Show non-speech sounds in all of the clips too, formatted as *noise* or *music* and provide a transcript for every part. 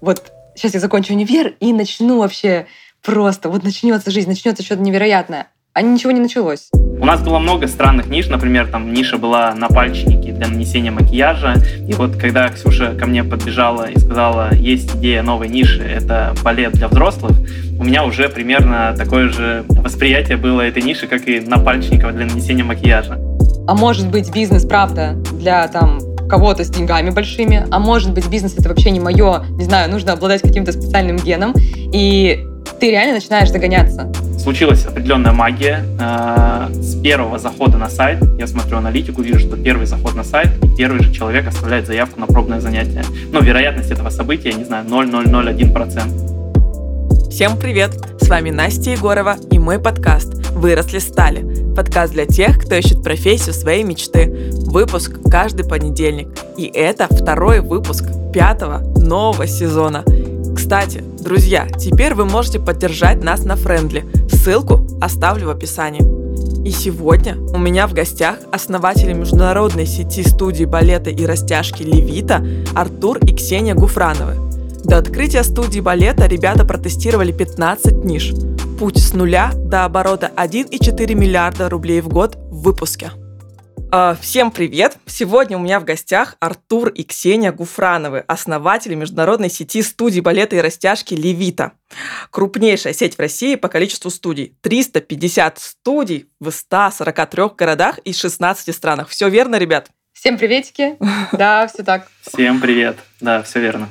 вот сейчас я закончу универ и начну вообще просто, вот начнется жизнь, начнется что-то невероятное. А ничего не началось. У нас было много странных ниш, например, там ниша была на пальчике для нанесения макияжа. И вот когда Ксюша ко мне подбежала и сказала, есть идея новой ниши, это балет для взрослых, у меня уже примерно такое же восприятие было этой ниши, как и на пальчиков для нанесения макияжа. А может быть бизнес, правда, для там кого-то с деньгами большими, а может быть бизнес это вообще не мое, не знаю, нужно обладать каким-то специальным геном, и ты реально начинаешь догоняться. Случилась определенная магия. Э, с первого захода на сайт, я смотрю аналитику, вижу, что первый заход на сайт, и первый же человек оставляет заявку на пробное занятие. Ну, вероятность этого события, я не знаю, 0,001%. Всем привет! С вами Настя Егорова и мой подкаст «Выросли стали». Подкаст для тех, кто ищет профессию своей мечты. Выпуск каждый понедельник. И это второй выпуск пятого нового сезона – кстати, друзья, теперь вы можете поддержать нас на Френдли. Ссылку оставлю в описании. И сегодня у меня в гостях основатели международной сети студий балета и растяжки «Левита» Артур и Ксения Гуфрановы. До открытия студии балета ребята протестировали 15 ниш. Путь с нуля до оборота 1,4 миллиарда рублей в год в выпуске. А, всем привет! Сегодня у меня в гостях Артур и Ксения Гуфрановы, основатели международной сети студий балета и растяжки «Левита». Крупнейшая сеть в России по количеству студий. 350 студий в 143 городах и 16 странах. Все верно, ребят? Всем приветики. Да, все так. Всем привет. Да, все верно.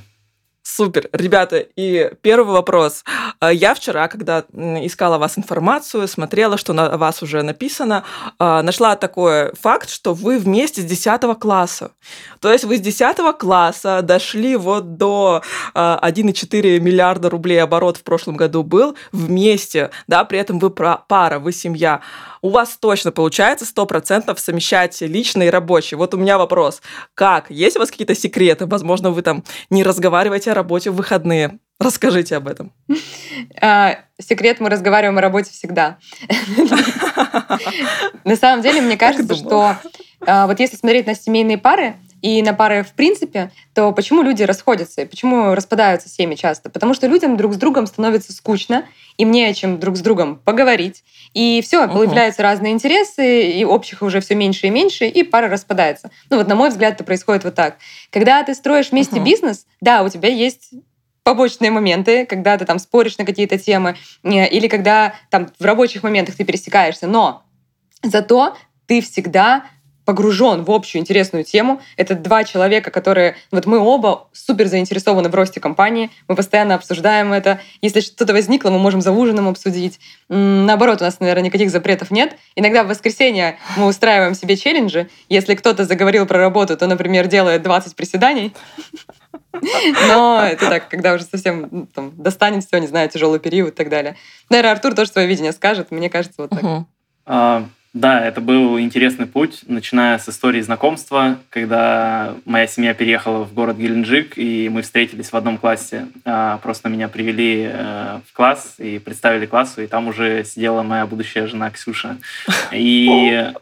Супер, ребята. И первый вопрос. А, я вчера, когда искала вас информацию, смотрела, что на вас уже написано, а, нашла такой факт, что вы вместе с 10 класса. То есть вы с 10 класса дошли вот до 1,4 а, миллиарда рублей оборот в прошлом году был вместе, да, при этом вы пара, вы семья у вас точно получается 100% совмещать личное и рабочее. Вот у меня вопрос. Как? Есть у вас какие-то секреты? Возможно, вы там не разговариваете работе в выходные. Расскажите об этом. А, секрет, мы разговариваем о работе всегда. *laughs* На самом деле, мне кажется, что а, вот если смотреть на семейные пары, и на пары в принципе, то почему люди расходятся и почему распадаются семьи часто? Потому что людям друг с другом становится скучно, им не о чем друг с другом поговорить. И все, угу. появляются разные интересы, и общих уже все меньше и меньше, и пара распадается. Ну вот, на мой взгляд, это происходит вот так. Когда ты строишь вместе угу. бизнес, да, у тебя есть побочные моменты, когда ты там споришь на какие-то темы, э, или когда там в рабочих моментах ты пересекаешься, но зато ты всегда погружен в общую интересную тему. Это два человека, которые... Вот мы оба супер заинтересованы в росте компании, мы постоянно обсуждаем это. Если что-то возникло, мы можем за ужином обсудить. Наоборот, у нас, наверное, никаких запретов нет. Иногда в воскресенье мы устраиваем себе челленджи. Если кто-то заговорил про работу, то, например, делает 20 приседаний. Но это так, когда уже совсем там, достанет все, не знаю, тяжелый период и так далее. Наверное, Артур тоже свое видение скажет. Мне кажется, вот так. Да, это был интересный путь, начиная с истории знакомства, когда моя семья переехала в город Геленджик, и мы встретились в одном классе. А, просто меня привели э, в класс и представили классу, и там уже сидела моя будущая жена Ксюша. *laughs* И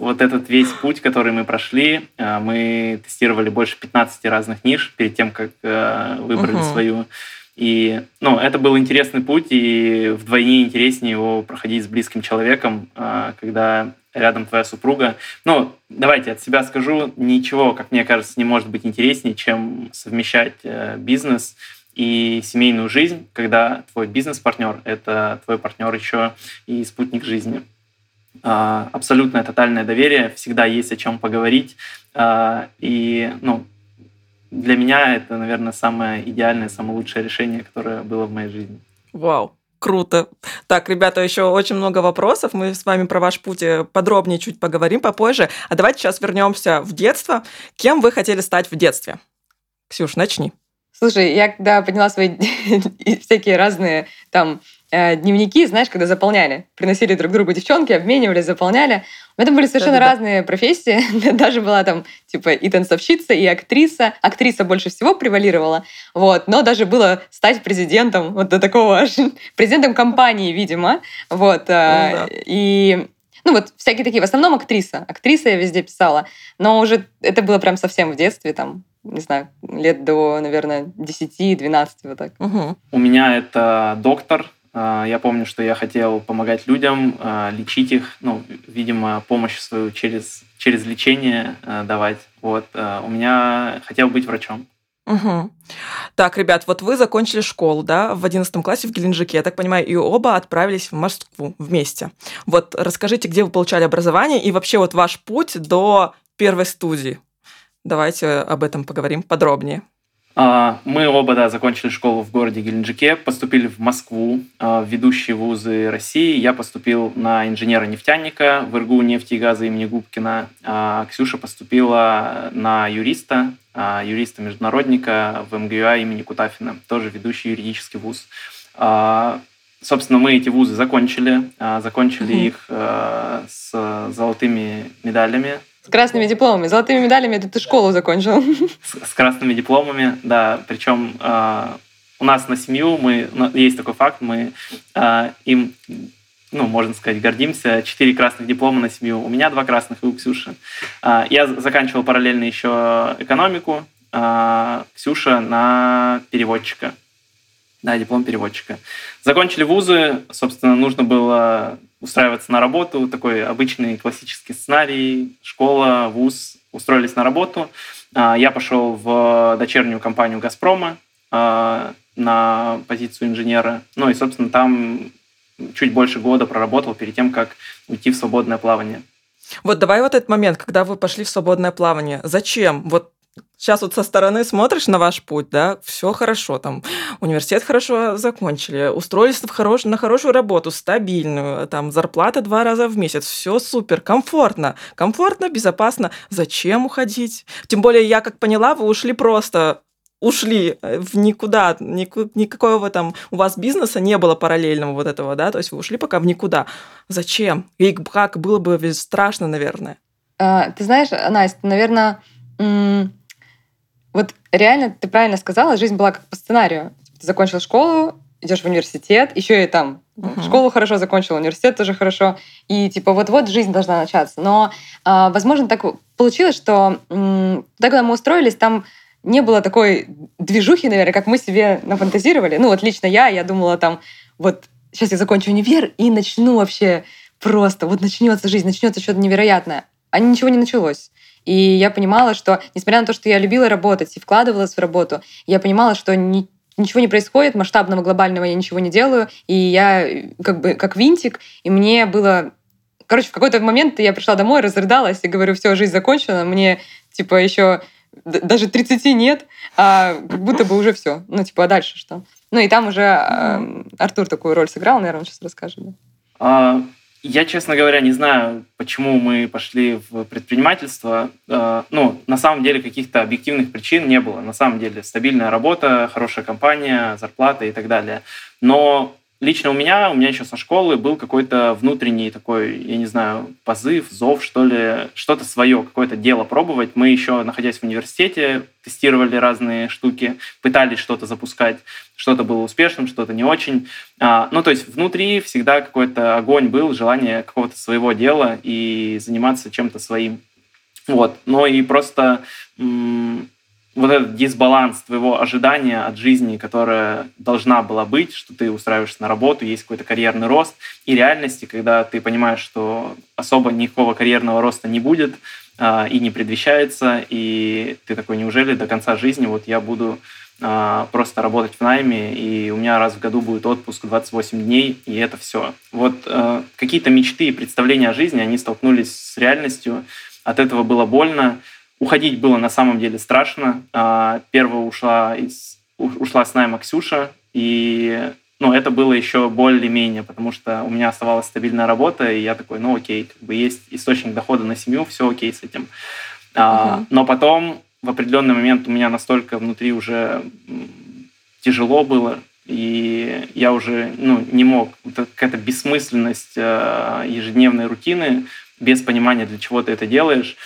вот этот весь путь, который мы прошли, э, мы тестировали больше 15 разных ниш перед тем, как э, выбрали uh-huh. свою. И ну, это был интересный путь, и вдвойне интереснее его проходить с близким человеком, а, когда рядом твоя супруга. Ну, давайте от себя скажу, ничего, как мне кажется, не может быть интереснее, чем совмещать э, бизнес и семейную жизнь, когда твой бизнес-партнер – это твой партнер еще и спутник жизни. А, абсолютное тотальное доверие, всегда есть о чем поговорить. А, и ну, для меня это, наверное, самое идеальное, самое лучшее решение, которое было в моей жизни. Вау. Круто. Так, ребята, еще очень много вопросов. Мы с вами про ваш путь э, подробнее чуть поговорим попозже. А давайте сейчас вернемся в детство. Кем вы хотели стать в детстве? Ксюш, начни. Слушай, я когда подняла свои *laughs* всякие разные там дневники, знаешь, когда заполняли. Приносили друг другу девчонки, обменивались, заполняли. У меня там были совершенно Да-да-да. разные профессии. *laughs* Даже была там типа и танцовщица, и актриса. Актриса больше всего превалировала. Вот. Но даже было стать президентом вот до такого аж. *laughs* Президентом компании, видимо. Вот. Э, ну, да. И ну вот всякие такие, в основном актриса. Актриса я везде писала. Но уже это было прям совсем в детстве, там, не знаю, лет до, наверное, 10-12, вот так. Угу. У меня это доктор. А, я помню, что я хотел помогать людям, а, лечить их, ну, видимо, помощь свою через, через лечение а, давать. Вот. У меня хотел быть врачом. Угу. Так, ребят, вот вы закончили школу, да, в 11 классе в Геленджике, я так понимаю, и оба отправились в Москву вместе. Вот расскажите, где вы получали образование и вообще вот ваш путь до первой студии. Давайте об этом поговорим подробнее. А, мы оба, да, закончили школу в городе Геленджике, поступили в Москву, а, в ведущие вузы России. Я поступил на инженера-нефтяника в ИРГУ нефти и газа имени Губкина. А Ксюша поступила на юриста, юриста-международника в МГУА имени Кутафина, тоже ведущий юридический вуз. Собственно, мы эти вузы закончили, закончили mm-hmm. их с золотыми медалями с красными дипломами. Золотыми медалями это ты школу закончил. С, с красными дипломами, да. Причем э, у нас на семью мы есть такой факт, мы э, им, ну, можно сказать, гордимся. Четыре красных диплома на семью. У меня два красных и у Ксюши. Э, я заканчивал параллельно еще экономику. Э, Ксюша на переводчика. Да, диплом переводчика. Закончили вузы, собственно, нужно было устраиваться на работу, такой обычный классический сценарий, школа, вуз, устроились на работу. А, я пошел в дочернюю компанию «Газпрома» а, на позицию инженера. Ну и, собственно, там чуть больше года проработал перед тем, как уйти в свободное плавание. Вот давай вот этот момент, когда вы пошли в свободное плавание. Зачем? Вот Сейчас вот со стороны смотришь на ваш путь, да, все хорошо, там, университет хорошо закончили, устроились в хорош, на хорошую работу, стабильную, там, зарплата два раза в месяц, все супер, комфортно, комфортно, безопасно. Зачем уходить? Тем более, я как поняла, вы ушли просто ушли э, в никуда, никакого там у вас бизнеса не было параллельного вот этого, да, то есть вы ушли пока в никуда. Зачем? И как было бы страшно, наверное. А, ты знаешь, Настя, наверное, реально ты правильно сказала, жизнь была как по сценарию. Ты закончил школу, идешь в университет, еще и там uh-huh. школу хорошо закончил, университет тоже хорошо, и типа вот-вот жизнь должна начаться. Но, э, возможно, так получилось, что э, когда мы устроились, там не было такой движухи, наверное, как мы себе нафантазировали. Ну вот лично я, я думала там, вот сейчас я закончу универ и начну вообще просто, вот начнется жизнь, начнется что-то невероятное. А ничего не началось. И я понимала, что, несмотря на то, что я любила работать и вкладывалась в работу, я понимала, что ни, ничего не происходит, масштабного, глобального я ничего не делаю, и я как бы как винтик, и мне было... Короче, в какой-то момент я пришла домой, разрыдалась и говорю, все, жизнь закончена, мне типа еще даже 30 нет, а как будто бы уже все. Ну, типа, а дальше что? Ну, и там уже э, Артур такую роль сыграл, наверное, он сейчас расскажет. Да? А, я, честно говоря, не знаю, почему мы пошли в предпринимательство. Э, ну, на самом деле каких-то объективных причин не было. На самом деле стабильная работа, хорошая компания, зарплата и так далее. Но лично у меня, у меня еще со школы был какой-то внутренний такой, я не знаю, позыв, зов, что ли, что-то свое, какое-то дело пробовать. Мы еще, находясь в университете, тестировали разные штуки, пытались что-то запускать. Что-то было успешным, что-то не очень. А, ну, то есть внутри всегда какой-то огонь был, желание какого-то своего дела и заниматься чем-то своим. Вот. Но и просто вот этот дисбаланс твоего ожидания от жизни, которая должна была быть, что ты устраиваешься на работу, есть какой-то карьерный рост, и реальности, когда ты понимаешь, что особо никакого карьерного роста не будет э, и не предвещается, и ты такой, неужели до конца жизни вот я буду э, просто работать в найме, и у меня раз в году будет отпуск 28 дней, и это все. Вот э, какие-то мечты и представления о жизни, они столкнулись с реальностью, от этого было больно, Уходить было на самом деле страшно. А, первая ушла, из, ушла с найма Ксюша, и ну, это было еще более-менее, потому что у меня оставалась стабильная работа, и я такой, ну окей, как бы есть источник дохода на семью, все окей с этим. Uh-huh. Но потом в определенный момент у меня настолько внутри уже тяжело было, и я уже ну, не мог. Какая-то бессмысленность э, ежедневной рутины, без понимания, для чего ты это делаешь.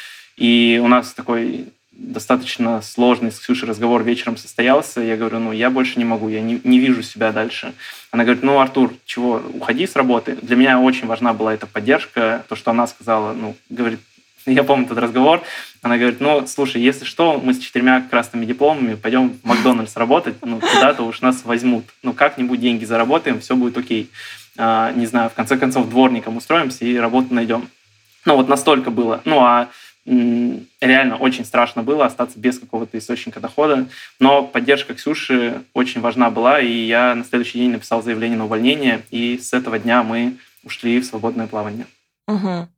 И у нас такой достаточно сложный с Ксюшей разговор вечером состоялся. Я говорю, ну, я больше не могу, я не, не вижу себя дальше. Она говорит, ну, Артур, чего, уходи с работы. Для меня очень важна была эта поддержка, то, что она сказала, ну, говорит, *laughs* Я помню этот разговор. Она говорит, ну, слушай, если что, мы с четырьмя красными дипломами пойдем в Макдональдс работать, ну, куда-то уж нас возьмут. Ну, как-нибудь деньги заработаем, все будет окей. А, не знаю, в конце концов, дворником устроимся и работу найдем. Ну, вот настолько было. Ну, а реально очень страшно было остаться без какого-то источника дохода, но поддержка Ксюши очень важна была, и я на следующий день написал заявление на увольнение, и с этого дня мы ушли в свободное плавание. Угу.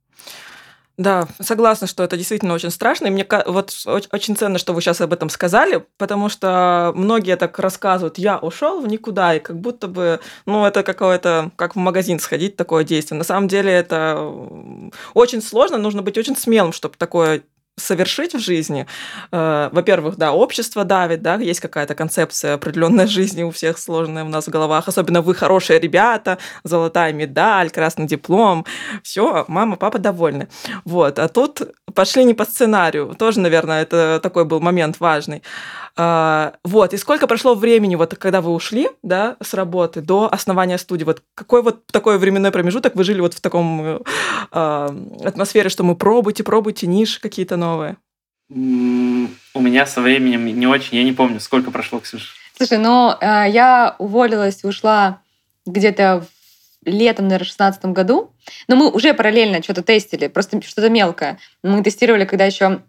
Да, согласна, что это действительно очень страшно. И мне вот очень ценно, что вы сейчас об этом сказали, потому что многие так рассказывают, я ушел в никуда, и как будто бы, ну, это какое-то, как в магазин сходить, такое действие. На самом деле это очень сложно, нужно быть очень смелым, чтобы такое совершить в жизни. Э, во-первых, да, общество давит, да, есть какая-то концепция определенной жизни у всех сложная у нас в головах, особенно вы хорошие ребята, золотая медаль, красный диплом, все, мама, папа довольны. Вот, а тут пошли не по сценарию, тоже, наверное, это такой был момент важный. А, вот, и сколько прошло времени, вот когда вы ушли, да, с работы до основания студии, вот какой вот такой временной промежуток вы жили вот в таком э, атмосфере, что мы пробуйте, пробуйте ниши какие-то новые? У меня со временем не очень, я не помню, сколько прошло, Ксюша. Слушай, ну, э, я уволилась, ушла где-то летом, наверное, в 2016 году. Но мы уже параллельно что-то тестили, просто что-то мелкое. Мы тестировали, когда еще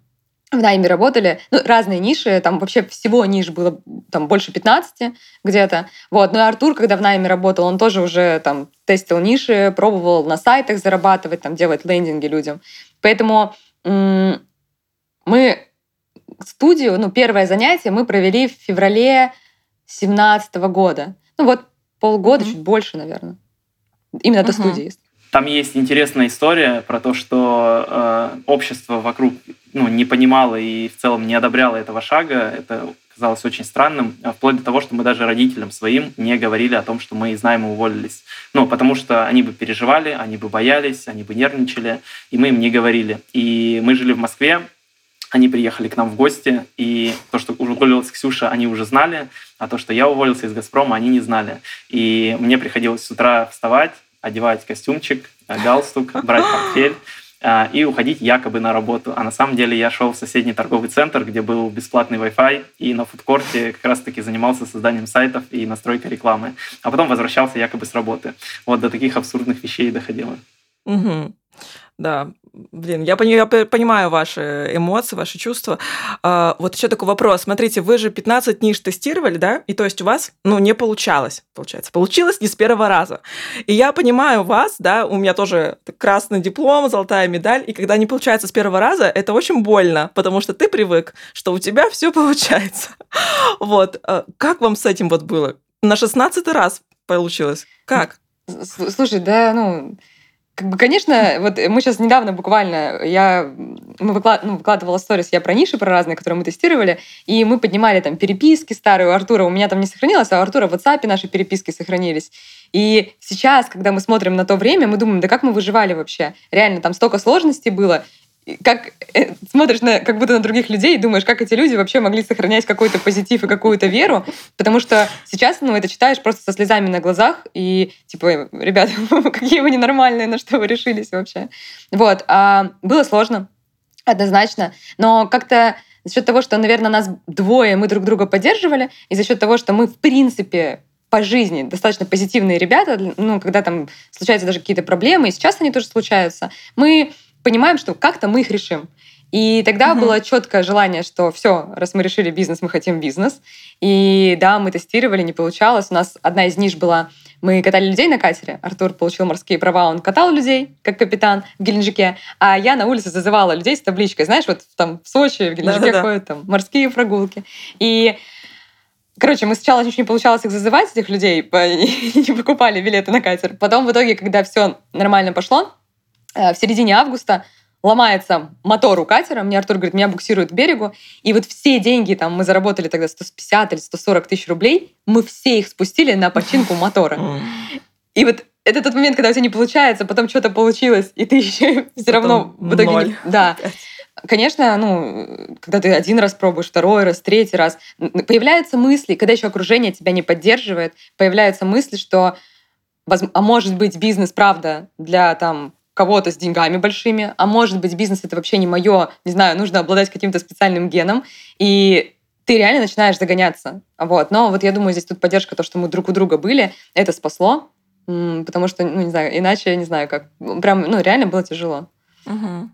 в найме работали, ну, разные ниши, там вообще всего ниш было там больше 15 где-то. Вот. Ну и Артур, когда в найме работал, он тоже уже там тестил ниши, пробовал на сайтах зарабатывать, там делать лендинги людям. Поэтому мы студию, ну, первое занятие мы провели в феврале 17 года. Ну вот полгода, mm-hmm. чуть больше, наверное. Именно mm-hmm. до студии. Там есть интересная история про то, что э, общество вокруг ну, не понимало и в целом не одобряло этого шага. Это казалось очень странным, а вплоть до того, что мы даже родителям своим не говорили о том, что мы из найма уволились. Ну, потому что они бы переживали, они бы боялись, они бы нервничали, и мы им не говорили. И мы жили в Москве, они приехали к нам в гости, и то, что уволилась Ксюша, они уже знали, а то, что я уволился из «Газпрома», они не знали. И мне приходилось с утра вставать, одевать костюмчик, э, галстук, брать портфель э, и уходить якобы на работу. А на самом деле я шел в соседний торговый центр, где был бесплатный Wi-Fi, и на фудкорте как раз-таки занимался созданием сайтов и настройкой рекламы. А потом возвращался якобы с работы. Вот до таких абсурдных вещей доходило. Угу. Да, блин, я, я понимаю ваши эмоции, ваши чувства. А, вот еще такой вопрос. Смотрите, вы же 15 ниш тестировали, да? И то есть у вас, ну, не получалось, получается. Получилось не с первого раза. И я понимаю вас, да, у меня тоже красный диплом, золотая медаль, и когда не получается с первого раза, это очень больно, потому что ты привык, что у тебя все получается. *laughs* Вот. А как вам с этим вот было? На 16 раз получилось. Как? Слушай, да, ну, как бы, конечно, вот мы сейчас недавно буквально, я мы выклад, ну, выкладывала сторис я про ниши, про разные, которые мы тестировали, и мы поднимали там переписки старые у Артура. У меня там не сохранилось, а у Артура в WhatsApp наши переписки сохранились. И сейчас, когда мы смотрим на то время, мы думаем, да как мы выживали вообще? Реально, там столько сложностей было как э, смотришь на, как будто на других людей и думаешь, как эти люди вообще могли сохранять какой-то позитив и какую-то веру, потому что сейчас, ну, это читаешь просто со слезами на глазах и типа, ребята, *laughs* какие вы ненормальные, на что вы решились вообще. Вот. А было сложно, однозначно, но как-то за счет того, что, наверное, нас двое, мы друг друга поддерживали, и за счет того, что мы, в принципе, по жизни достаточно позитивные ребята, ну, когда там случаются даже какие-то проблемы, и сейчас они тоже случаются, мы понимаем, что как-то мы их решим. И тогда угу. было четкое желание, что все, раз мы решили бизнес, мы хотим бизнес. И да, мы тестировали, не получалось. У нас одна из ниш была, мы катали людей на катере. Артур получил морские права, он катал людей, как капитан в Геленджике. А я на улице зазывала людей с табличкой. Знаешь, вот там в Сочи, в Геленджике Да-да-да. ходят там морские прогулки. И Короче, мы сначала чуть не получалось их зазывать, этих людей, *laughs* не покупали билеты на катер. Потом в итоге, когда все нормально пошло, в середине августа ломается мотор у катера, мне Артур говорит, меня буксируют к берегу, и вот все деньги, там, мы заработали тогда 150 или 140 тысяч рублей, мы все их спустили на починку мотора. И вот это тот момент, когда у тебя не получается, потом что-то получилось, и ты еще *laughs* все равно в итоге... Не... Да. Конечно, ну, когда ты один раз пробуешь, второй раз, третий раз, появляются мысли, когда еще окружение тебя не поддерживает, появляются мысли, что, а может быть, бизнес, правда, для там кого-то с деньгами большими, а может быть, бизнес это вообще не мое, не знаю, нужно обладать каким-то специальным геном, и ты реально начинаешь загоняться. Вот. Но вот я думаю, здесь тут поддержка, то, что мы друг у друга были, это спасло, потому что, ну, не знаю, иначе, я не знаю, как, прям, ну, реально было тяжело. Угу.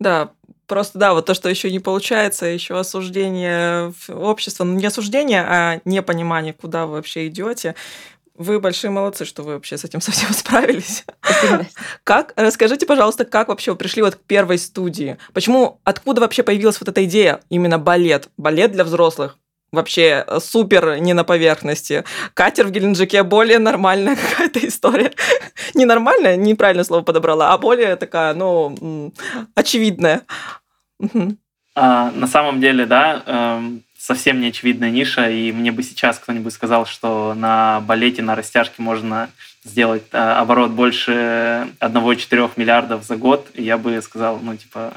Да, просто да, вот то, что еще не получается, еще осуждение общества, ну не осуждение, а непонимание, куда вы вообще идете. Вы большие молодцы, что вы вообще с этим *laughs* совсем справились. Как? Расскажите, пожалуйста, как вообще вы пришли вот к первой студии? Почему, откуда вообще появилась вот эта идея именно балет? Балет для взрослых вообще супер не на поверхности. Катер в Геленджике более нормальная *laughs* какая-то история. *laughs* Ненормальная, неправильное слово подобрала, а более такая, ну, очевидная. А, на самом деле, да, эм, совсем не очевидная ниша, и мне бы сейчас кто-нибудь сказал, что на балете, на растяжке можно сделать э, оборот больше 1,4 миллиардов за год, я бы сказал, ну, типа,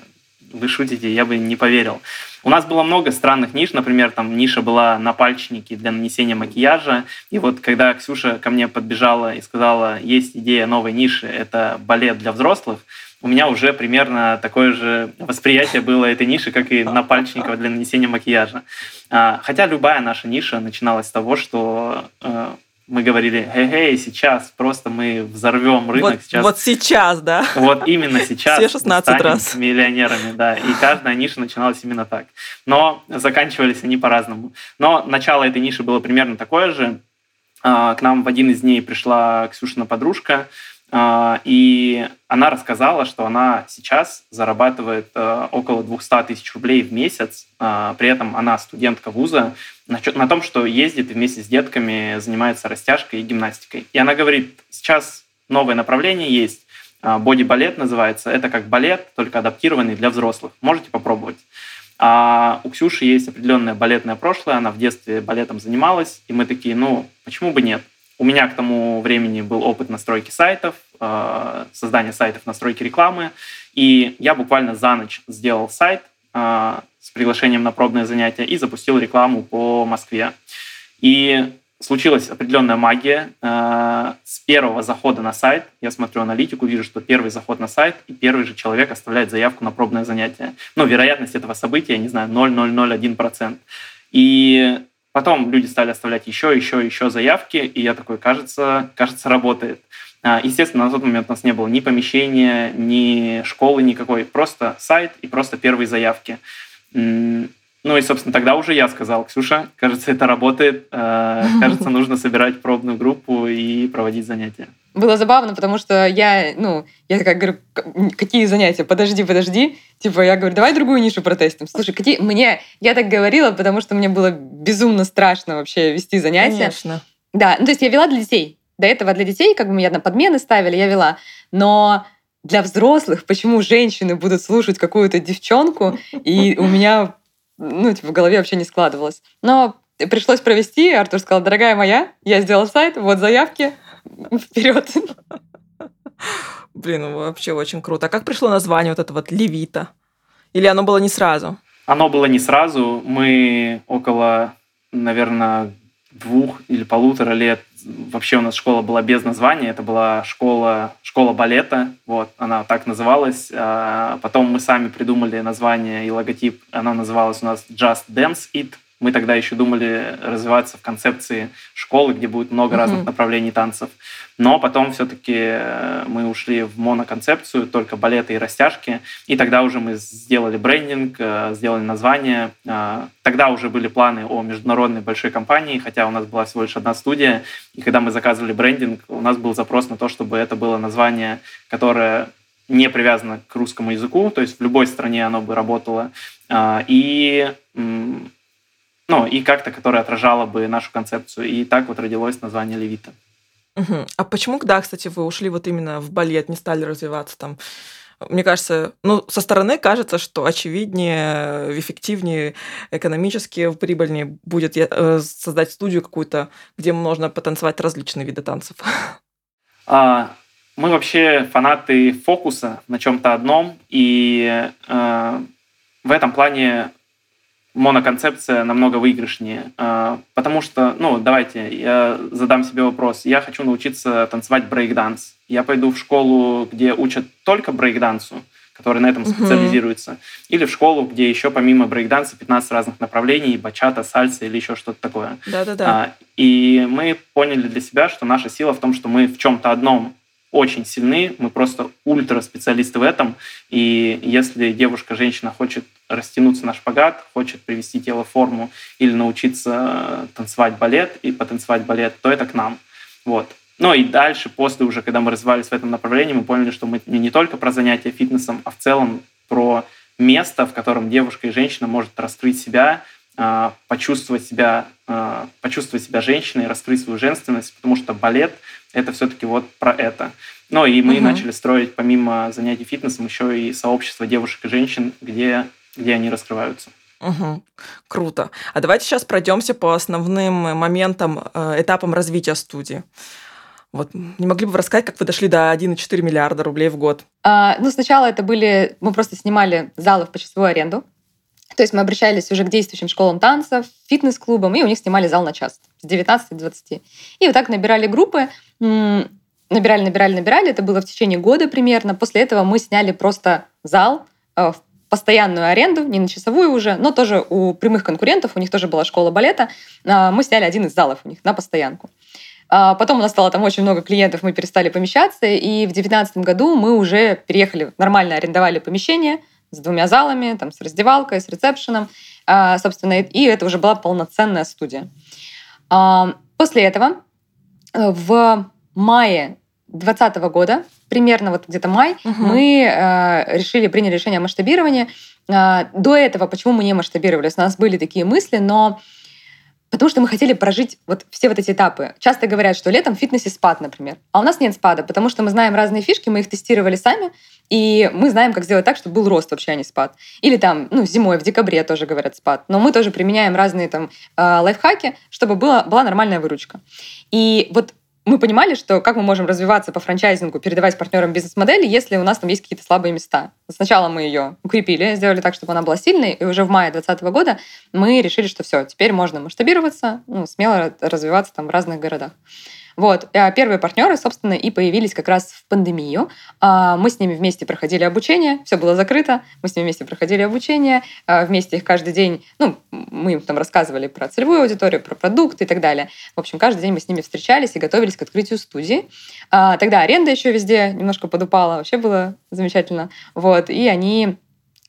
вы шутите, я бы не поверил. У нас было много странных ниш, например, там ниша была на пальчнике для нанесения макияжа, и вот когда Ксюша ко мне подбежала и сказала, есть идея новой ниши, это балет для взрослых, у меня уже примерно такое же восприятие было этой ниши, как и на пальчников для нанесения макияжа. А, хотя любая наша ниша начиналась с того, что э, мы говорили, эй, сейчас просто мы взорвем рынок. Вот сейчас. вот сейчас, да? Вот именно сейчас. Все 16 раз. миллионерами, да. И каждая ниша начиналась именно так. Но заканчивались они по-разному. Но начало этой ниши было примерно такое же. А, к нам в один из дней пришла Ксюшина подружка, и она рассказала, что она сейчас зарабатывает э, около 200 тысяч рублей в месяц. А, при этом она студентка вуза на том, что ездит вместе с детками занимается растяжкой и гимнастикой. И она говорит, сейчас новое направление есть, а, боди-балет называется. Это как балет, только адаптированный для взрослых. Можете попробовать. А у Ксюши есть определенное балетное прошлое, она в детстве балетом занималась, и мы такие, ну, почему бы нет? У меня к тому времени был опыт настройки сайтов, э, создания сайтов, настройки рекламы, и я буквально за ночь сделал сайт э, с приглашением на пробное занятие и запустил рекламу по Москве. И случилась определенная магия. Э, с первого захода на сайт, я смотрю аналитику, вижу, что первый заход на сайт, и первый же человек оставляет заявку на пробное занятие. Ну, вероятность этого события, не знаю, 0,001%. И Потом люди стали оставлять еще, еще, еще заявки, и я такой, кажется, кажется, работает. А, естественно, на тот момент у нас не было ни помещения, ни школы никакой, просто сайт и просто первые заявки. Ну и, собственно, тогда уже я сказал, Ксюша, кажется, это работает, а, *laughs* кажется, нужно собирать пробную группу и проводить занятия было забавно, потому что я, ну, я такая говорю, какие занятия? Подожди, подожди. Типа, я говорю, давай другую нишу протестим. Слушай, какие... Мне... Я так говорила, потому что мне было безумно страшно вообще вести занятия. Конечно. Да, ну, то есть я вела для детей. До этого для детей, как бы меня на подмены ставили, я вела. Но для взрослых, почему женщины будут слушать какую-то девчонку, и у меня, ну, типа, в голове вообще не складывалось. Но пришлось провести, Артур сказал, дорогая моя, я сделал сайт, вот заявки, Вперед! Блин, ну вообще очень круто. А как пришло название вот это вот Левита? Или оно было не сразу? Оно было не сразу. Мы около, наверное, двух или полутора лет вообще у нас школа была без названия. Это была школа, школа балета. Вот, она так называлась. А потом мы сами придумали название и логотип. Она называлась у нас Just Dance It. Мы тогда еще думали развиваться в концепции школы, где будет много mm-hmm. разных направлений танцев. Но потом все-таки э, мы ушли в моноконцепцию, только балеты и растяжки. И тогда уже мы сделали брендинг, э, сделали название. Э, тогда уже были планы о международной большой компании, хотя у нас была всего лишь одна студия. И когда мы заказывали брендинг, у нас был запрос на то, чтобы это было название, которое не привязано к русскому языку, то есть в любой стране оно бы работало. И ну, и как-то, которая отражала бы нашу концепцию. И так вот родилось название Левита. Угу. А почему, да, кстати, вы ушли вот именно в балет, не стали развиваться там? Мне кажется, ну, со стороны кажется, что очевиднее, эффективнее, экономически прибыльнее будет э, создать студию какую-то, где можно потанцевать различные виды танцев. А, мы вообще фанаты фокуса на чем-то одном, и э, в этом плане моноконцепция намного выигрышнее. А, потому что, ну, давайте, я задам себе вопрос. Я хочу научиться танцевать брейкданс. Я пойду в школу, где учат только брейкдансу, который на этом uh-huh. специализируется, или в школу, где еще помимо брейкданса 15 разных направлений, бачата, сальса или еще что-то такое. Да-да-да. А, и мы поняли для себя, что наша сила в том, что мы в чем-то одном очень сильны, мы просто ультра специалисты в этом. И если девушка, женщина хочет растянуться на шпагат, хочет привести тело в форму или научиться танцевать балет и потанцевать балет, то это к нам. Вот. Ну и дальше, после уже, когда мы развивались в этом направлении, мы поняли, что мы не только про занятия фитнесом, а в целом про место, в котором девушка и женщина может раскрыть себя, а, почувствовать себя, а, почувствовать себя женщиной, раскрыть свою женственность, потому что балет — это все-таки вот про это. Ну и мы угу. начали строить, помимо занятий фитнесом, еще и сообщество девушек и женщин, где, где они раскрываются. Угу. Круто. А давайте сейчас пройдемся по основным моментам, э, этапам развития студии. Вот не могли бы вы рассказать, как вы дошли до 1,4 миллиарда рублей в год? А, ну, сначала это были... Мы просто снимали залы в почасовую аренду. То есть мы обращались уже к действующим школам танцев, фитнес-клубам, и у них снимали зал на час с 19 до 20. И вот так набирали группы, набирали, набирали, набирали. Это было в течение года примерно. После этого мы сняли просто зал э, в постоянную аренду, не на часовую уже, но тоже у прямых конкурентов, у них тоже была школа балета. А, мы сняли один из залов у них на постоянку. А, потом у нас стало там очень много клиентов, мы перестали помещаться, и в 2019 году мы уже переехали, нормально арендовали помещение – с двумя залами, там, с раздевалкой, с ресепшеном, собственно, и это уже была полноценная студия. А, после этого э, в мае 2020 года, примерно вот где-то май, угу. мы э, решили, приняли решение о масштабировании. А, до этого, почему мы не масштабировались? У нас были такие мысли, но Потому что мы хотели прожить вот все вот эти этапы. Часто говорят, что летом в фитнесе спад, например. А у нас нет спада, потому что мы знаем разные фишки, мы их тестировали сами, и мы знаем, как сделать так, чтобы был рост вообще, а не спад. Или там, ну, зимой, в декабре тоже говорят спад. Но мы тоже применяем разные там э, лайфхаки, чтобы была, была нормальная выручка. И вот мы понимали, что как мы можем развиваться по франчайзингу, передавать партнерам бизнес-модели, если у нас там есть какие-то слабые места. Сначала мы ее укрепили, сделали так, чтобы она была сильной, и уже в мае 2020 года мы решили, что все, теперь можно масштабироваться, ну, смело развиваться там в разных городах. Вот. А первые партнеры, собственно, и появились как раз в пандемию. А, мы с ними вместе проходили обучение, все было закрыто, мы с ними вместе проходили обучение, а, вместе их каждый день, ну, мы им там рассказывали про целевую аудиторию, про продукты и так далее. В общем, каждый день мы с ними встречались и готовились к открытию студии. Тогда аренда еще везде немножко подупала, вообще было замечательно. Вот. И они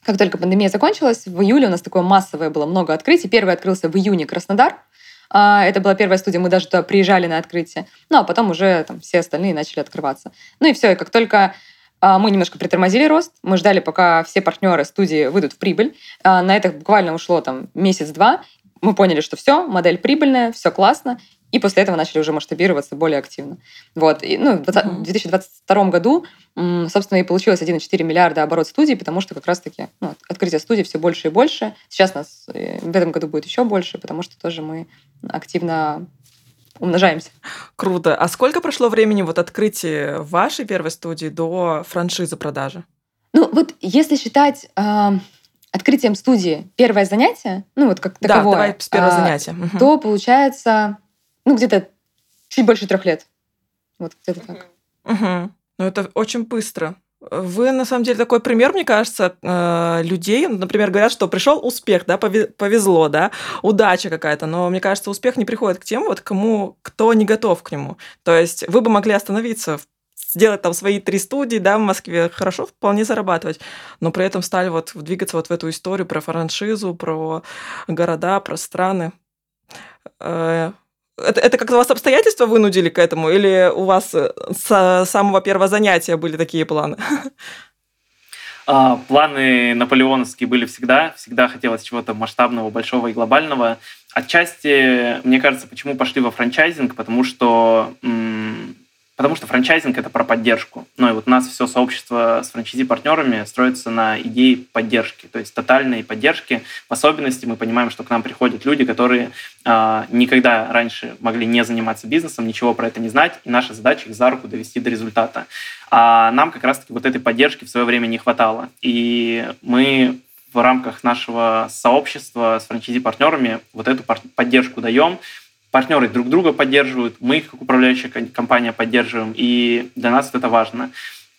как только пандемия закончилась, в июле у нас такое массовое было много открытий. Первый открылся в июне Краснодар, а, это была первая студия, мы даже туда приезжали на открытие. Ну, а потом уже там, все остальные начали открываться. Ну и все, и как только а, мы немножко притормозили рост, мы ждали, пока все партнеры студии выйдут в прибыль. А, на это буквально ушло там месяц-два. Мы поняли, что все, модель прибыльная, все классно, и после этого начали уже масштабироваться более активно. Вот. И, ну, в 2022 году, собственно, и получилось 1,4 миллиарда оборот студии, потому что как раз-таки ну, открытие студии все больше и больше. Сейчас нас э, в этом году будет еще больше, потому что тоже мы активно умножаемся. Круто. А сколько прошло времени вот открытия вашей первой студии до франшизы продажи? Ну, вот если считать э, открытием студии первое занятие, ну вот как таковое, да, давай с первого э, занятия. то получается ну, где-то чуть больше трех лет. Вот где-то так. Угу. Ну, это очень быстро. Вы, на самом деле, такой пример, мне кажется, э, людей, например, говорят, что пришел успех, да, повезло, да, удача какая-то, но мне кажется, успех не приходит к тем, вот кому, кто не готов к нему. То есть вы бы могли остановиться, сделать там свои три студии, да, в Москве, хорошо, вполне зарабатывать, но при этом стали вот двигаться вот в эту историю про франшизу, про города, про страны. Это, это как-то вас обстоятельства вынудили к этому, или у вас э, с самого первого занятия были такие планы? А, планы наполеоновские были всегда. Всегда хотелось чего-то масштабного, большого и глобального. Отчасти, мне кажется, почему пошли во франчайзинг, потому что Потому что франчайзинг – это про поддержку. Ну и вот у нас все сообщество с франчайзи-партнерами строится на идее поддержки, то есть тотальной поддержки. В особенности мы понимаем, что к нам приходят люди, которые э, никогда раньше могли не заниматься бизнесом, ничего про это не знать, и наша задача их за руку довести до результата. А нам как раз-таки вот этой поддержки в свое время не хватало. И мы в рамках нашего сообщества с франчайзи-партнерами вот эту поддержку даем. Партнеры друг друга поддерживают, мы их как управляющая компания поддерживаем, и для нас это важно.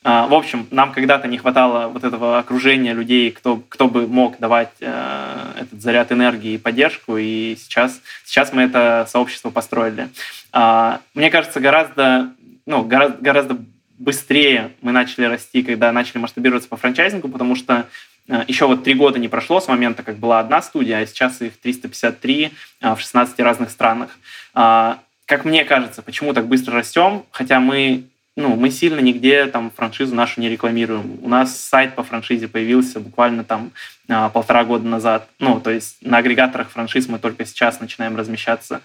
А, в общем, нам когда-то не хватало вот этого окружения людей, кто, кто бы мог давать э, этот заряд энергии и поддержку, и сейчас, сейчас мы это сообщество построили. Э, мне кажется, гораздо, ну, гораздо, гораздо быстрее мы начали расти, когда начали масштабироваться по франчайзингу, потому что еще вот три года не прошло с момента, как была одна студия, а сейчас их 353 э, в 16 разных странах. Э, как мне кажется, почему так быстро растем, хотя мы ну, мы сильно нигде там франшизу нашу не рекламируем. У нас сайт по франшизе появился буквально там а, полтора года назад. Ну, то есть на агрегаторах франшиз мы только сейчас начинаем размещаться.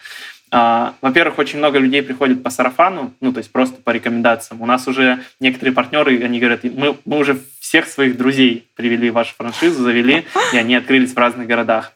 А, во-первых, очень много людей приходят по сарафану, ну, то есть просто по рекомендациям. У нас уже некоторые партнеры, они говорят, мы, мы уже всех своих друзей привели в вашу франшизу, завели, и они открылись в разных городах.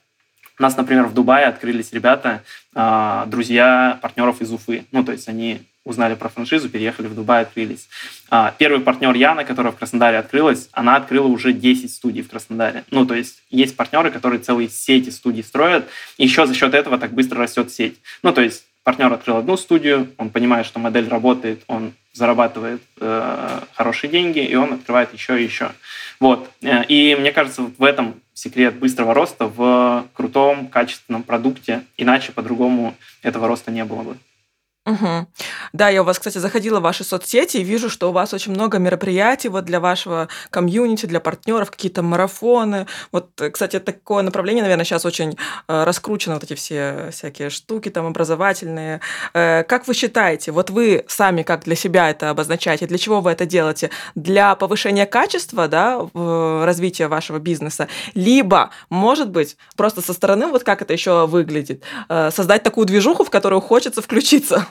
У нас, например, в Дубае открылись ребята, а, друзья партнеров из Уфы. Ну, то есть они узнали про франшизу, переехали в Дубай, открылись. А, первый партнер Яна, которая в Краснодаре открылась, она открыла уже 10 студий в Краснодаре. Ну, то есть есть партнеры, которые целые сети студий строят, и еще за счет этого так быстро растет сеть. Ну, то есть партнер открыл одну студию, он понимает, что модель работает, он зарабатывает э, хорошие деньги, и он открывает еще и еще. Вот. Э, и мне кажется, в этом секрет быстрого роста в крутом, качественном продукте. Иначе по-другому этого роста не было бы. Угу. Да, я у вас, кстати, заходила в ваши соцсети и вижу, что у вас очень много мероприятий вот для вашего комьюнити, для партнеров, какие-то марафоны. Вот, э, кстати, такое направление, наверное, сейчас очень э, раскручено, вот эти все всякие штуки там образовательные. Э, как вы считаете, вот вы сами как для себя это обозначаете, для чего вы это делаете? Для повышения качества, да, развития вашего бизнеса, либо, может быть, просто со стороны, вот как это еще выглядит, создать такую движуху, в которую хочется включиться?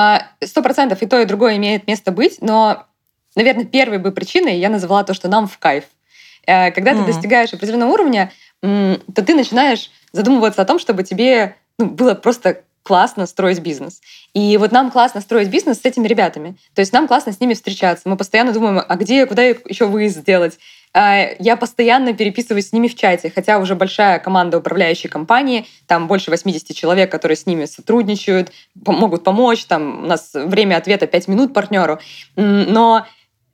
А, сто процентов и то, и другое имеет место быть, но, наверное, первой бы причиной я назвала то, что нам в кайф. Э, когда mm-hmm. ты достигаешь определенного уровня, то ты начинаешь задумываться о том, чтобы тебе ну, было просто классно строить бизнес. И вот нам классно строить бизнес с этими ребятами. То есть нам классно с ними встречаться. Мы постоянно думаем, а где, куда еще выезд сделать, я постоянно переписываюсь с ними в чате, хотя уже большая команда управляющей компании, там больше 80 человек, которые с ними сотрудничают, могут помочь, там у нас время ответа 5 минут партнеру. Но,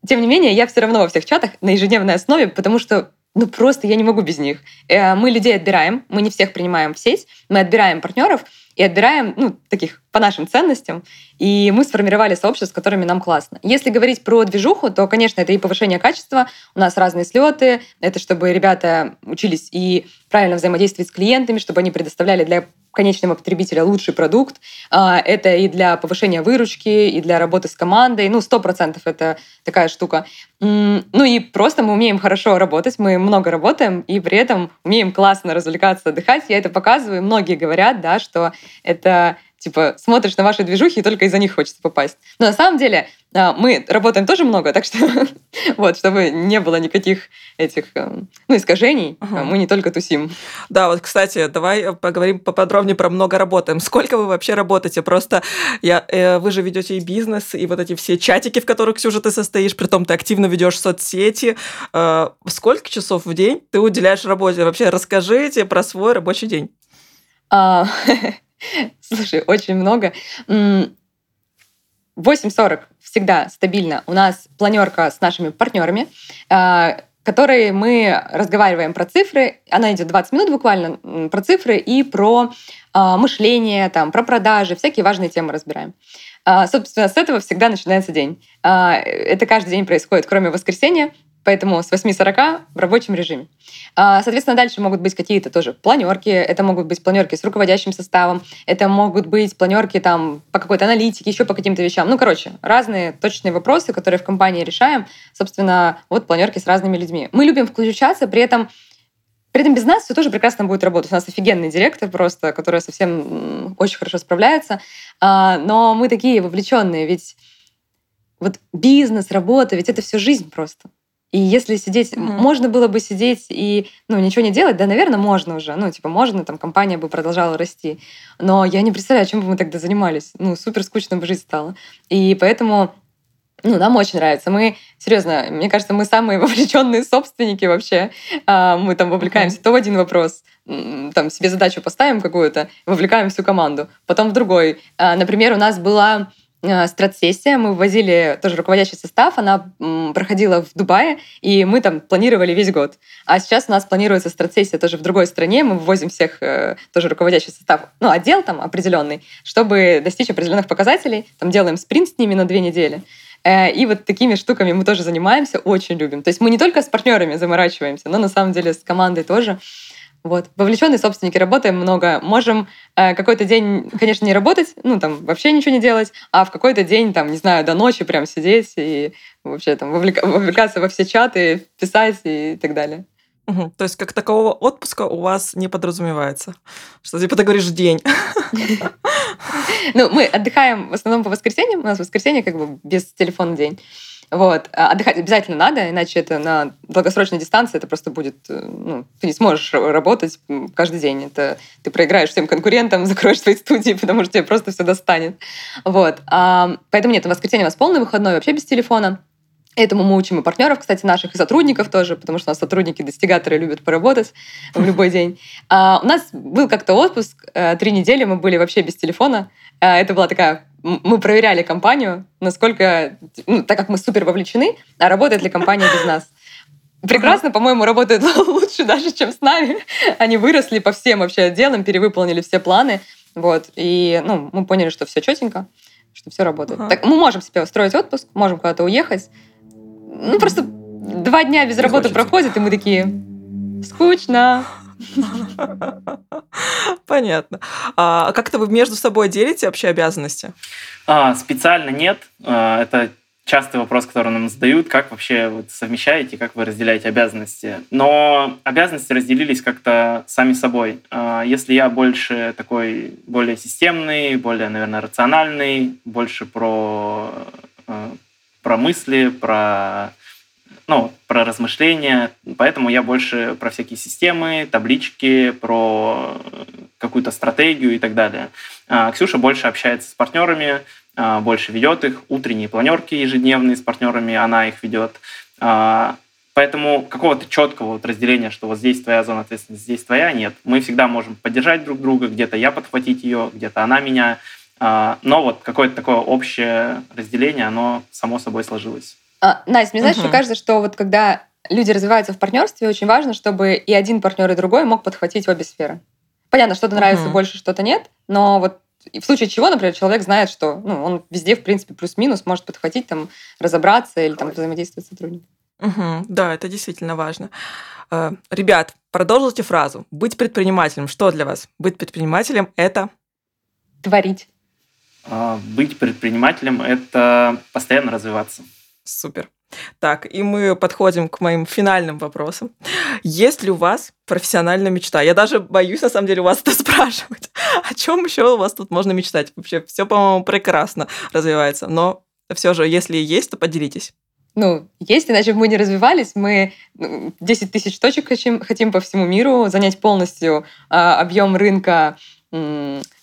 тем не менее, я все равно во всех чатах на ежедневной основе, потому что ну просто я не могу без них. Э, мы людей отбираем, мы не всех принимаем в сеть, мы отбираем партнеров, и отбираем, ну, таких по нашим ценностям, и мы сформировали сообщество, с которыми нам классно. Если говорить про движуху, то, конечно, это и повышение качества, у нас разные слеты, это чтобы ребята учились и правильно взаимодействовать с клиентами, чтобы они предоставляли для конечного потребителя лучший продукт. А, это и для повышения выручки, и для работы с командой. Ну, сто процентов это такая штука. Ну и просто мы умеем хорошо работать, мы много работаем, и при этом умеем классно развлекаться, отдыхать. Я это показываю. Многие говорят, да, что это типа смотришь на ваши движухи и только из-за них хочется попасть. Но на самом деле а, мы работаем тоже много, так что *laughs* вот, чтобы не было никаких этих э, ну, искажений, ага. мы не только тусим. Да, вот, кстати, давай поговорим поподробнее про много работаем. Сколько вы вообще работаете? Просто я, э, вы же ведете и бизнес, и вот эти все чатики, в которых, Ксюша, ты состоишь, при том ты активно ведешь соцсети. Э, сколько часов в день ты уделяешь работе? Вообще расскажите про свой рабочий день. *laughs* Слушай, очень много. 8.40 всегда стабильно. У нас планерка с нашими партнерами, а, которые мы разговариваем про цифры. Она идет 20 минут буквально, про цифры и про а, мышление, там, про продажи, всякие важные темы разбираем. А, собственно, с этого всегда начинается день. Это каждый день происходит, кроме воскресенья. Поэтому с 8.40 в рабочем режиме. А, соответственно, дальше могут быть какие-то тоже планерки. Это могут быть планерки с руководящим составом. Это могут быть планерки там по какой-то аналитике, еще по каким-то вещам. Ну, короче, разные точные вопросы, которые в компании решаем. Собственно, вот планерки с разными людьми. Мы любим включаться, при этом при этом без нас все тоже прекрасно будет работать. У нас офигенный директор просто, который совсем очень хорошо справляется. А, но мы такие вовлеченные, ведь вот бизнес, работа, ведь это все жизнь просто. И если сидеть, mm-hmm. можно было бы сидеть и ну, ничего не делать, да, наверное, можно уже. Ну, типа, можно, там, компания бы продолжала расти. Но я не представляю, чем бы мы тогда занимались. Ну, супер скучно бы жизнь стала. И поэтому Ну, нам очень нравится. Мы, серьезно, мне кажется, мы самые *laughs* вовлеченные собственники вообще. А, мы там вовлекаемся то в один вопрос, там себе задачу поставим какую-то, вовлекаем всю команду, потом в другой. А, например, у нас была стратсессия, мы ввозили тоже руководящий состав, она проходила в Дубае, и мы там планировали весь год. А сейчас у нас планируется стратсессия тоже в другой стране, мы ввозим всех э, тоже руководящий состав, ну, отдел там определенный, чтобы достичь определенных показателей, там делаем спринт с ними на две недели. Э, и вот такими штуками мы тоже занимаемся, очень любим. То есть мы не только с партнерами заморачиваемся, но на самом деле с командой тоже. Вот. Вовлеченные собственники, работаем много. Можем э, какой-то день, конечно, не работать, ну, там, вообще ничего не делать, а в какой-то день, там, не знаю, до ночи прям сидеть и вообще там вовлека- вовлекаться во все чаты, писать и так далее. Угу. То есть как такового отпуска у вас не подразумевается? Что типа ты говоришь день? Ну, мы отдыхаем в основном по воскресеньям. У нас воскресенье как бы без телефона день. Вот. А отдыхать обязательно надо, иначе это на долгосрочной дистанции это просто будет... Э, ну, ты не сможешь работать каждый день. Это ты проиграешь всем конкурентам, *laughs* закроешь свои студии, потому что тебе просто все достанет. Вот. А, поэтому нет, в воскресенье у нас полный выходной, вообще без телефона. Этому мы учим и партнеров, кстати, наших, и сотрудников тоже, потому что у нас сотрудники-достигаторы любят поработать *laughs* в любой день. А у нас был как-то отпуск, э, три недели мы были вообще без телефона. А, это была такая... Мы проверяли компанию, насколько... Ну, так как мы супер вовлечены, а работает ли компания без нас. Прекрасно, по-моему, работает *laughs* лучше даже, чем с нами. Они выросли по всем вообще отделам, перевыполнили все планы. Вот. И ну, мы поняли, что все четенько, что все работает. Ага. Так, мы можем себе устроить отпуск, можем куда-то уехать, ну, просто два дня без работы проходят, и мы такие, скучно. *laughs* Понятно. А как-то вы между собой делите вообще обязанности? А, специально нет. А, это частый вопрос, который нам задают, как вообще вот совмещаете, как вы разделяете обязанности. Но обязанности разделились как-то сами собой. А, если я больше такой, более системный, более, наверное, рациональный, больше про а, про мысли, про, ну, про размышления. Поэтому я больше про всякие системы, таблички, про какую-то стратегию и так далее. А Ксюша больше общается с партнерами, а, больше ведет их, утренние планерки ежедневные с партнерами, она их ведет. А, поэтому какого-то четкого вот разделения, что вот здесь твоя зона ответственности, здесь твоя, нет. Мы всегда можем поддержать друг друга, где-то я подхватить ее, где-то она меня. А, но вот какое-то такое общее разделение, оно само собой сложилось. А, Настя, мне знаешь, угу. кажется, что вот когда люди развиваются в партнерстве, очень важно, чтобы и один партнер, и другой мог подхватить обе сферы. Понятно, что-то нравится угу. больше, что-то нет, но вот в случае чего, например, человек знает, что ну, он везде, в принципе, плюс-минус может подхватить, там, разобраться или там, взаимодействовать с сотрудником. Угу, да, это действительно важно. Э, ребят, продолжите фразу. Быть предпринимателем. Что для вас? Быть предпринимателем – это? Творить. А, быть предпринимателем – это постоянно развиваться. Супер. Так, и мы подходим к моим финальным вопросам. Есть ли у вас профессиональная мечта? Я даже боюсь, на самом деле, у вас это *laughs* спрашивать. О чем еще у вас тут можно мечтать? Вообще, все, по-моему, прекрасно развивается. Но все же, если есть, то поделитесь. Ну, есть, иначе бы мы не развивались. Мы 10 ну, тысяч точек хотим, хотим по всему миру, занять полностью э, объем рынка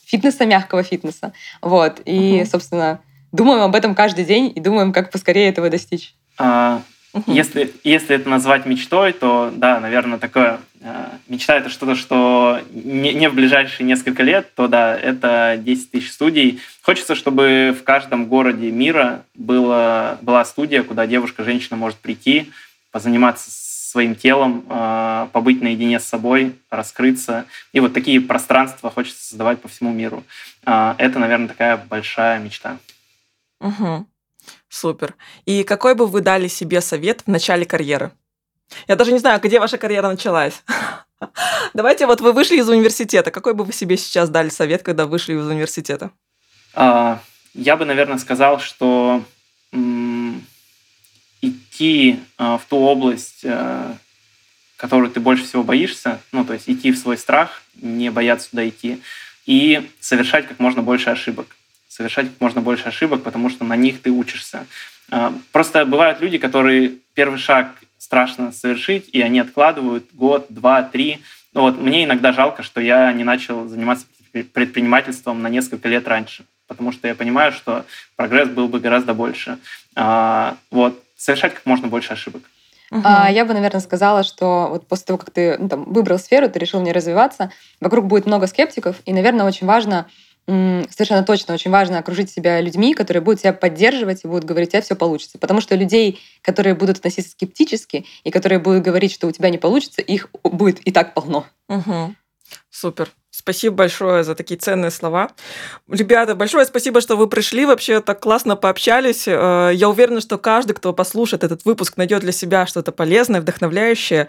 фитнеса, мягкого фитнеса. Вот. И, угу. собственно, думаем об этом каждый день и думаем, как поскорее этого достичь. А, угу. если, если это назвать мечтой, то да, наверное, такое а, мечта это что-то, что не, не в ближайшие несколько лет, то да, это 10 тысяч студий. Хочется, чтобы в каждом городе мира было, была студия, куда девушка, женщина может прийти, позаниматься своим телом, а, побыть наедине с собой, раскрыться. И вот такие пространства хочется создавать по всему миру. А, это, наверное, такая большая мечта. Угу. Супер. И какой бы вы дали себе совет в начале карьеры? Я даже не знаю, где ваша карьера началась. *laughs* Давайте вот вы вышли из университета. Какой бы вы себе сейчас дали совет, когда вышли из университета? А, я бы, наверное, сказал, что идти э, в ту область, э, которую ты больше всего боишься, ну, то есть идти в свой страх, не бояться туда идти, и совершать как можно больше ошибок. Совершать как можно больше ошибок, потому что на них ты учишься. Э, просто бывают люди, которые первый шаг страшно совершить, и они откладывают год, два, три. Ну вот мне иногда жалко, что я не начал заниматься предпринимательством на несколько лет раньше потому что я понимаю, что прогресс был бы гораздо больше. А, вот, совершать как можно больше ошибок. Угу. А, я бы, наверное, сказала, что вот после того, как ты ну, там, выбрал сферу, ты решил не развиваться, вокруг будет много скептиков, и, наверное, очень важно совершенно точно очень важно окружить себя людьми, которые будут тебя поддерживать и будут говорить, у тебя все получится. Потому что людей, которые будут относиться скептически и которые будут говорить, что у тебя не получится, их будет и так полно. Угу. Супер. Спасибо большое за такие ценные слова. Ребята, большое спасибо, что вы пришли. Вообще так классно пообщались. Э, я уверена, что каждый, кто послушает этот выпуск, найдет для себя что-то полезное, вдохновляющее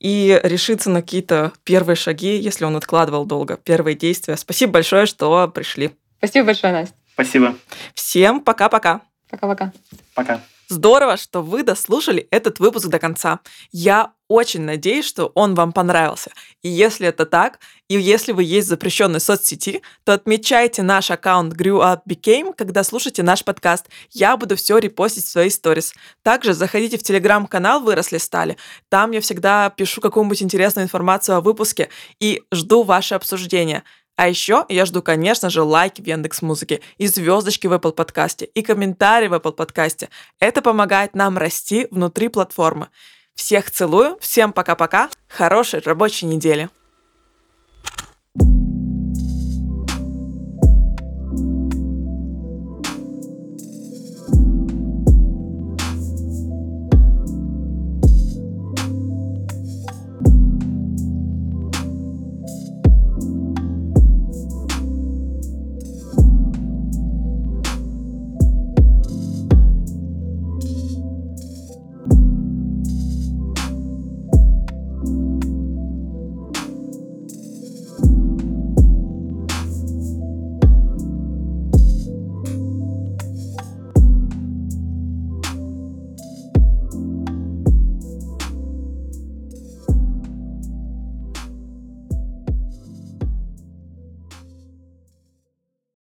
и решится на какие-то первые шаги, если он откладывал долго, первые действия. Спасибо большое, что пришли. Спасибо большое, Настя. Спасибо. Всем пока-пока. Пока-пока. Пока. Здорово, что вы дослушали этот выпуск до конца. Я очень надеюсь, что он вам понравился. И если это так, и если вы есть в запрещенной соцсети, то отмечайте наш аккаунт Grew Up Became, когда слушаете наш подкаст. Я буду все репостить в свои сторис. Также заходите в телеграм-канал «Выросли стали». Там я всегда пишу какую-нибудь интересную информацию о выпуске и жду ваше обсуждения. А еще я жду, конечно же, лайки в Яндекс Музыке и звездочки в Apple подкасте и комментарии в Apple подкасте. Это помогает нам расти внутри платформы. Всех целую, всем пока-пока, хорошей рабочей недели.